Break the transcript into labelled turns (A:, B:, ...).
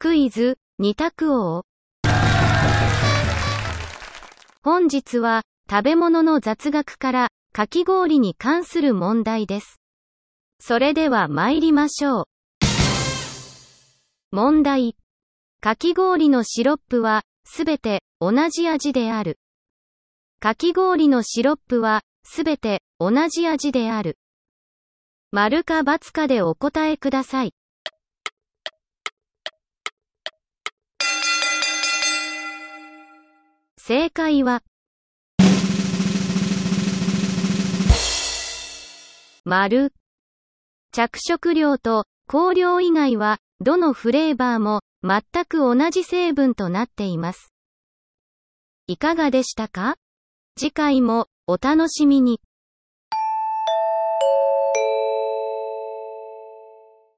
A: クイズ、二択王。本日は、食べ物の雑学から、かき氷に関する問題です。それでは参りましょう。問題。かき氷のシロップは、すべて、同じ味である。かき氷のシロップは、すべて、同じ味である。丸か×かでお答えください。正解は、丸。着色料と香料以外は、どのフレーバーも全く同じ成分となっています。いかがでしたか？次回もお楽しみに。